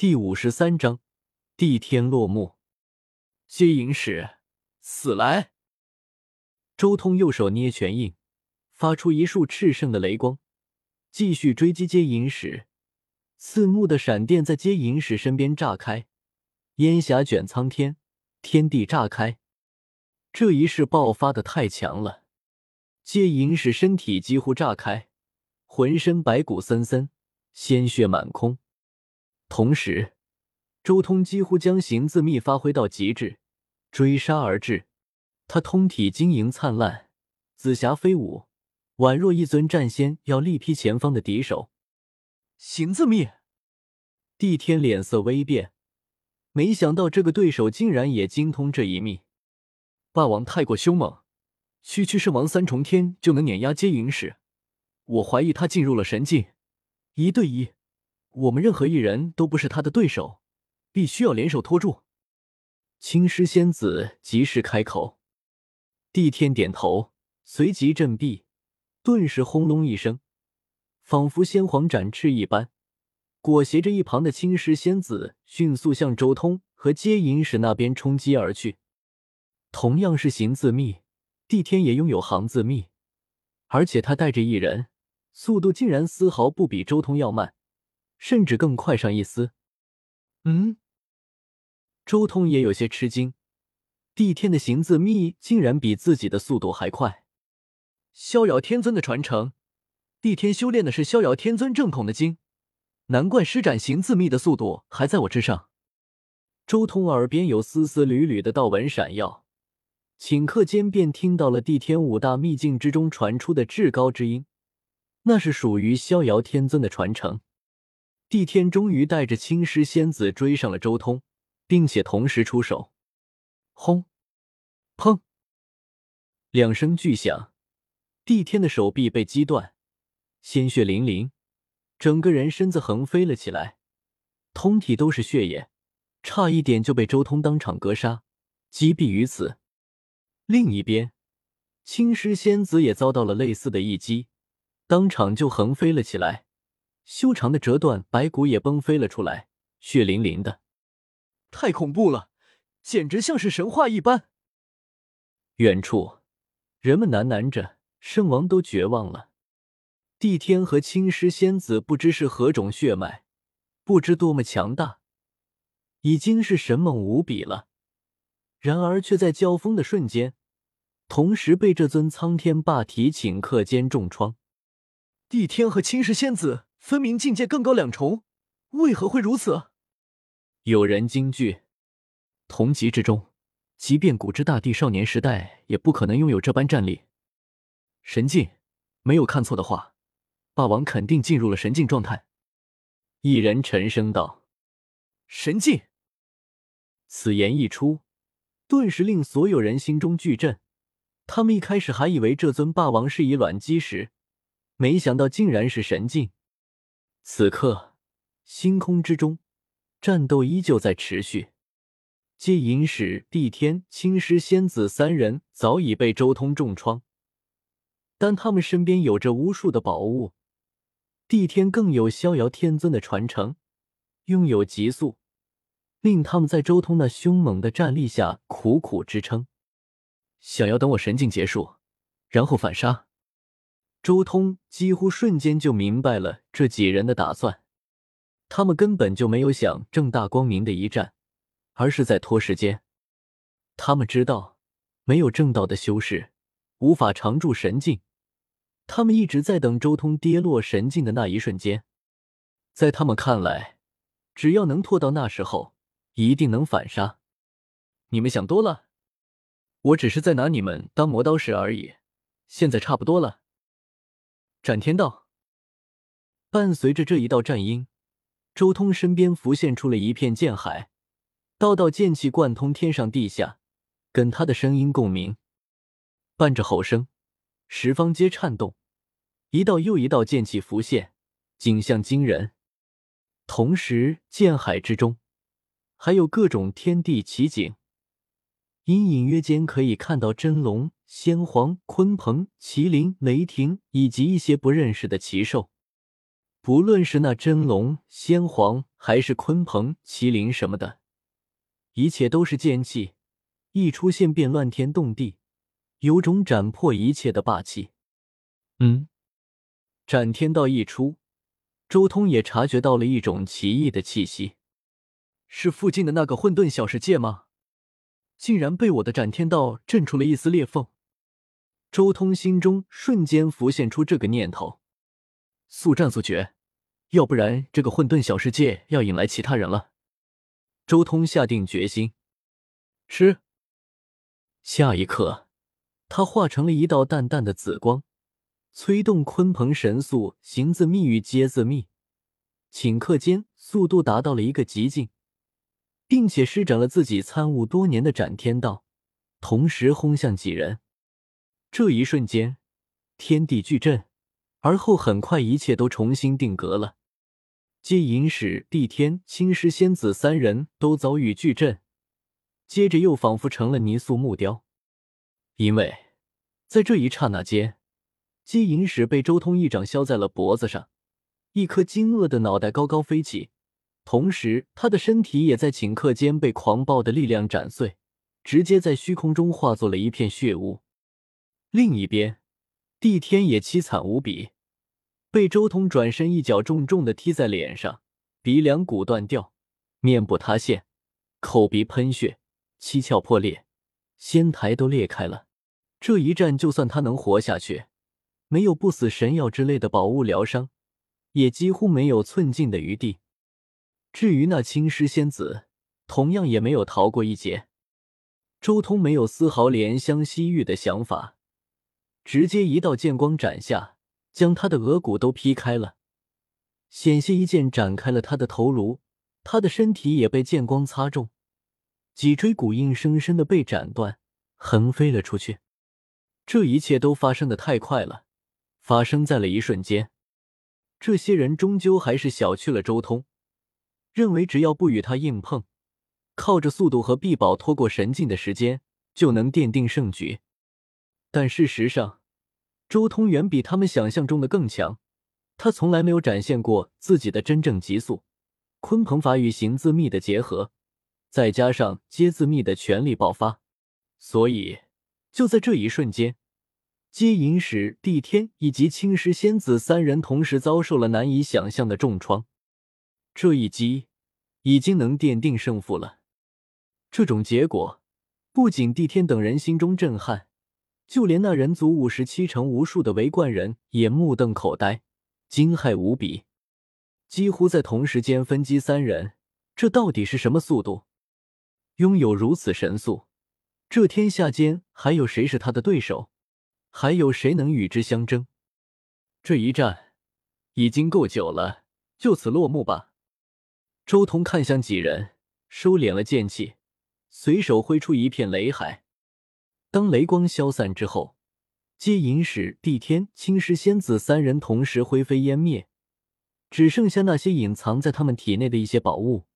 第五十三章，地天落幕。接引使，死来！周通右手捏拳印，发出一束炽盛的雷光，继续追击接引使。四目的闪电在接引使身边炸开，烟霞卷苍天，天地炸开。这一式爆发的太强了，接引使身体几乎炸开，浑身白骨森森，鲜血满空。同时，周通几乎将行字秘发挥到极致，追杀而至。他通体晶莹灿烂，紫霞飞舞，宛若一尊战仙，要力劈前方的敌手。行字秘，帝天脸色微变，没想到这个对手竟然也精通这一秘。霸王太过凶猛，区区圣王三重天就能碾压接引使，我怀疑他进入了神境，一对一，我们任何一人都不是他的对手，必须要联手拖住。青狮仙子及时开口，帝天点头，随即振臂，顿时轰隆一声。仿佛先皇展翅一般，裹挟着一旁的青狮仙子，迅速向周通和接引使那边冲击而去。同样是行字密，帝天也拥有行字密，而且他带着一人，速度竟然丝毫不比周通要慢，甚至更快上一丝。嗯，周通也有些吃惊，帝天的行字秘竟然比自己的速度还快。逍遥天尊的传承。帝天修炼的是逍遥天尊正统的经，难怪施展行字秘的速度还在我之上。周通耳边有丝丝缕缕的道纹闪耀，顷刻间便听到了帝天五大秘境之中传出的至高之音，那是属于逍遥天尊的传承。帝天终于带着青狮仙子追上了周通，并且同时出手，轰，砰，两声巨响，帝天的手臂被击断。鲜血淋淋，整个人身子横飞了起来，通体都是血液，差一点就被周通当场格杀击毙于此。另一边，青狮仙子也遭到了类似的一击，当场就横飞了起来，修长的折断，白骨也崩飞了出来，血淋淋的，太恐怖了，简直像是神话一般。远处，人们喃喃着，圣王都绝望了。帝天和青狮仙子不知是何种血脉，不知多么强大，已经是神猛无比了。然而却在交锋的瞬间，同时被这尊苍天霸体顷刻间重创。帝天和青狮仙子分明境界更高两重，为何会如此？有人惊惧。同级之中，即便古之大帝少年时代，也不可能拥有这般战力。神境，没有看错的话。霸王肯定进入了神境状态，一人沉声道：“神境。”此言一出，顿时令所有人心中巨震。他们一开始还以为这尊霸王是以卵击石，没想到竟然是神境。此刻，星空之中，战斗依旧在持续。接引使、帝天、青狮仙子三人早已被周通重创，但他们身边有着无数的宝物。帝天更有逍遥天尊的传承，拥有极速，令他们在周通那凶猛的战力下苦苦支撑。想要等我神境结束，然后反杀？周通几乎瞬间就明白了这几人的打算，他们根本就没有想正大光明的一战，而是在拖时间。他们知道，没有正道的修士无法常驻神境。他们一直在等周通跌落神境的那一瞬间，在他们看来，只要能拖到那时候，一定能反杀。你们想多了，我只是在拿你们当磨刀石而已。现在差不多了。斩天道，伴随着这一道战音，周通身边浮现出了一片剑海，道道剑气贯通天上地下，跟他的声音共鸣，伴着吼声，十方皆颤动。一道又一道剑气浮现，景象惊人。同时，剑海之中还有各种天地奇景，隐隐约间可以看到真龙、仙皇、鲲鹏、麒麟、雷霆以及一些不认识的奇兽。不论是那真龙、仙皇，还是鲲鹏、麒麟什么的，一切都是剑气，一出现便乱天动地，有种斩破一切的霸气。嗯，斩天道一出，周通也察觉到了一种奇异的气息，是附近的那个混沌小世界吗？竟然被我的斩天道震出了一丝裂缝。周通心中瞬间浮现出这个念头。速战速决，要不然这个混沌小世界要引来其他人了。周通下定决心，吃。下一刻，他化成了一道淡淡的紫光，催动鲲鹏神速，行字密语接字密，顷刻间速度达到了一个极境，并且施展了自己参悟多年的斩天道，同时轰向几人。这一瞬间，天地巨震。而后很快，一切都重新定格了。接引使、帝天、青狮仙子三人都遭遇巨震，接着又仿佛成了泥塑木雕。因为在这一刹那间，接引使被周通一掌削在了脖子上，一颗惊愕的脑袋高高飞起，同时他的身体也在顷刻间被狂暴的力量斩碎，直接在虚空中化作了一片血雾。另一边。帝天也凄惨无比，被周通转身一脚重重的踢在脸上，鼻梁骨断掉，面部塌陷，口鼻喷血，七窍破裂，仙台都裂开了。这一战，就算他能活下去，没有不死神药之类的宝物疗伤，也几乎没有寸进的余地。至于那青狮仙子，同样也没有逃过一劫。周通没有丝毫怜香惜玉的想法。直接一道剑光斩下，将他的额骨都劈开了，险些一剑斩开了他的头颅，他的身体也被剑光擦中，脊椎骨硬生生的被斩断，横飞了出去。这一切都发生的太快了，发生在了一瞬间。这些人终究还是小觑了周通，认为只要不与他硬碰，靠着速度和臂宝拖过神境的时间，就能奠定胜局。但事实上，周通远比他们想象中的更强。他从来没有展现过自己的真正极速。鲲鹏法与行字密的结合，再加上接字密的全力爆发，所以就在这一瞬间，接引使、帝天以及青石仙子三人同时遭受了难以想象的重创。这一击已经能奠定胜负了。这种结果，不仅帝天等人心中震撼。就连那人族五十七城无数的围观人也目瞪口呆，惊骇无比，几乎在同时间分击三人。这到底是什么速度？拥有如此神速，这天下间还有谁是他的对手？还有谁能与之相争？这一战已经够久了，就此落幕吧。周通看向几人，收敛了剑气，随手挥出一片雷海。当雷光消散之后，接引使、帝天、青石仙子三人同时灰飞烟灭，只剩下那些隐藏在他们体内的一些宝物。